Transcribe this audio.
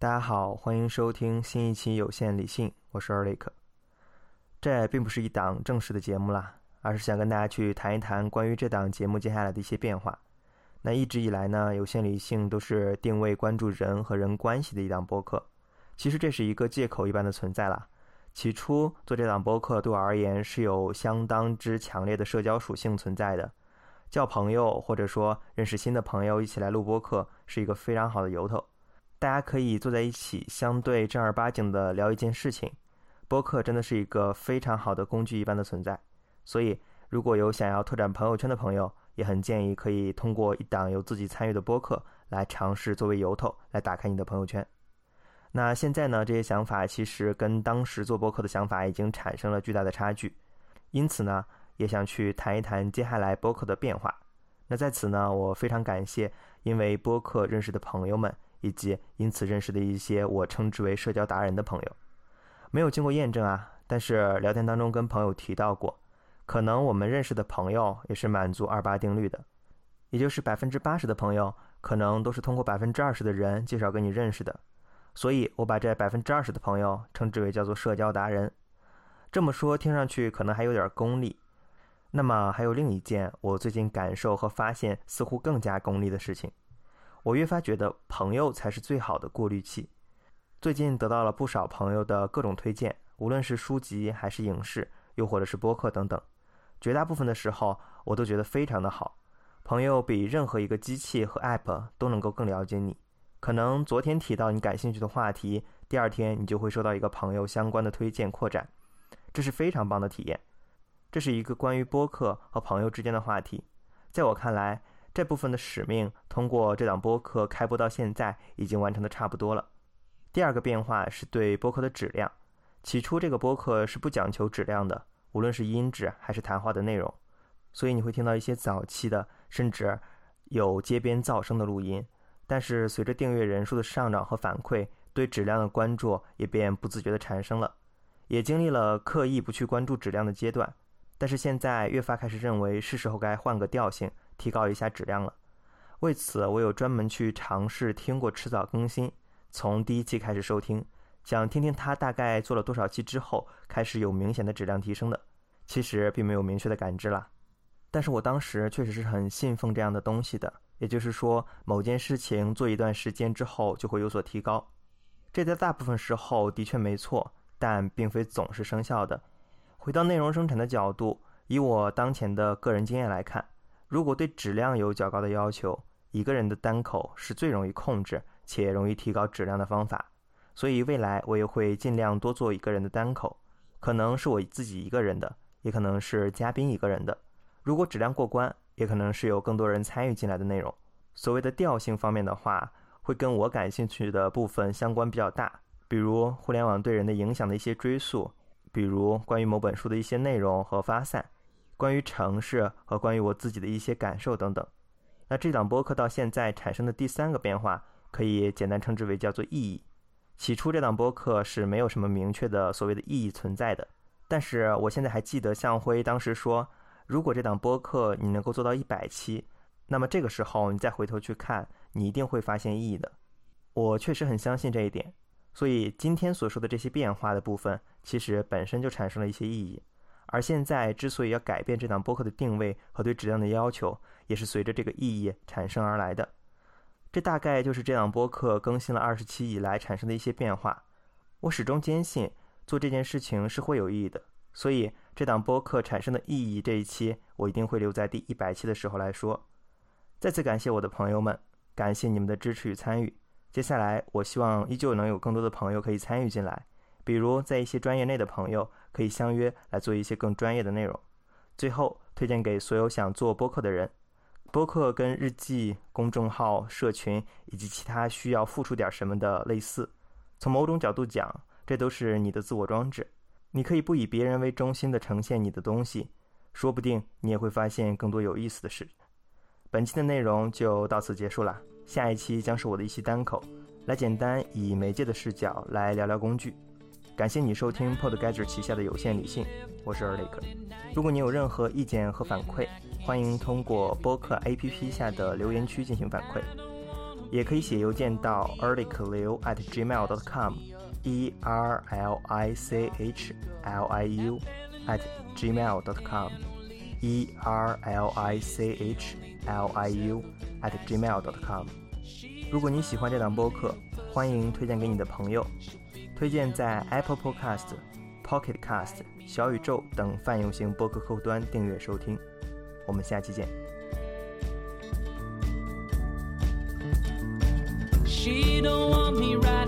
大家好，欢迎收听新一期有限理性，我是尔雷克。这并不是一档正式的节目啦，而是想跟大家去谈一谈关于这档节目接下来的一些变化。那一直以来呢，有限理性都是定位关注人和人关系的一档播客。其实这是一个借口一般的存在啦。起初做这档播客对我而言是有相当之强烈的社交属性存在的，叫朋友或者说认识新的朋友一起来录播客是一个非常好的由头。大家可以坐在一起，相对正儿八经的聊一件事情。播客真的是一个非常好的工具一般的存在，所以如果有想要拓展朋友圈的朋友，也很建议可以通过一档由自己参与的播客来尝试作为由头来打开你的朋友圈。那现在呢，这些想法其实跟当时做播客的想法已经产生了巨大的差距，因此呢，也想去谈一谈接下来播客的变化。那在此呢，我非常感谢因为播客认识的朋友们。以及因此认识的一些我称之为社交达人的朋友，没有经过验证啊，但是聊天当中跟朋友提到过，可能我们认识的朋友也是满足二八定律的，也就是百分之八十的朋友可能都是通过百分之二十的人介绍跟你认识的，所以我把这百分之二十的朋友称之为叫做社交达人。这么说听上去可能还有点功利，那么还有另一件我最近感受和发现似乎更加功利的事情。我越发觉得朋友才是最好的过滤器。最近得到了不少朋友的各种推荐，无论是书籍还是影视，又或者是播客等等，绝大部分的时候我都觉得非常的好。朋友比任何一个机器和 App 都能够更了解你。可能昨天提到你感兴趣的话题，第二天你就会收到一个朋友相关的推荐扩展，这是非常棒的体验。这是一个关于播客和朋友之间的话题，在我看来。这部分的使命，通过这档播客开播到现在，已经完成的差不多了。第二个变化是对播客的质量。起初这个播客是不讲求质量的，无论是音质还是谈话的内容，所以你会听到一些早期的，甚至有街边噪声的录音。但是随着订阅人数的上涨和反馈，对质量的关注也便不自觉的产生了，也经历了刻意不去关注质量的阶段。但是现在越发开始认为，是时候该换个调性。提高一下质量了。为此，我有专门去尝试听过迟早更新，从第一期开始收听，想听听他大概做了多少期之后开始有明显的质量提升的。其实并没有明确的感知啦，但是我当时确实是很信奉这样的东西的，也就是说，某件事情做一段时间之后就会有所提高。这在大部分时候的确没错，但并非总是生效的。回到内容生产的角度，以我当前的个人经验来看。如果对质量有较高的要求，一个人的单口是最容易控制且容易提高质量的方法。所以未来我也会尽量多做一个人的单口，可能是我自己一个人的，也可能是嘉宾一个人的。如果质量过关，也可能是有更多人参与进来的内容。所谓的调性方面的话，会跟我感兴趣的部分相关比较大，比如互联网对人的影响的一些追溯，比如关于某本书的一些内容和发散。关于城市和关于我自己的一些感受等等，那这档播客到现在产生的第三个变化，可以简单称之为叫做意义。起初这档播客是没有什么明确的所谓的意义存在的，但是我现在还记得向辉当时说，如果这档播客你能够做到一百期，那么这个时候你再回头去看，你一定会发现意义的。我确实很相信这一点，所以今天所说的这些变化的部分，其实本身就产生了一些意义。而现在之所以要改变这档播客的定位和对质量的要求，也是随着这个意义产生而来的。这大概就是这档播客更新了二十期以来产生的一些变化。我始终坚信做这件事情是会有意义的，所以这档播客产生的意义这一期，我一定会留在第一百期的时候来说。再次感谢我的朋友们，感谢你们的支持与参与。接下来，我希望依旧能有更多的朋友可以参与进来。比如，在一些专业内的朋友可以相约来做一些更专业的内容。最后，推荐给所有想做播客的人，播客跟日记、公众号、社群以及其他需要付出点什么的类似。从某种角度讲，这都是你的自我装置。你可以不以别人为中心的呈现你的东西，说不定你也会发现更多有意思的事。本期的内容就到此结束了，下一期将是我的一期单口，来简单以媒介的视角来聊聊工具。感谢你收听 Podgadget 旗下的有限理性，我是尔雷克。如果你有任何意见和反馈，欢迎通过播客 APP 下的留言区进行反馈。也可以写邮件到 erlichliu at gmail.com，e r l i c h l i u at gmail.com，e r l i c h l i u at gmail.com。如果你喜欢这档播客，欢迎推荐给你的朋友，推荐在 Apple Podcast、Pocket Cast、小宇宙等泛用型播客客户端订阅收听。我们下期见。She don't want me right.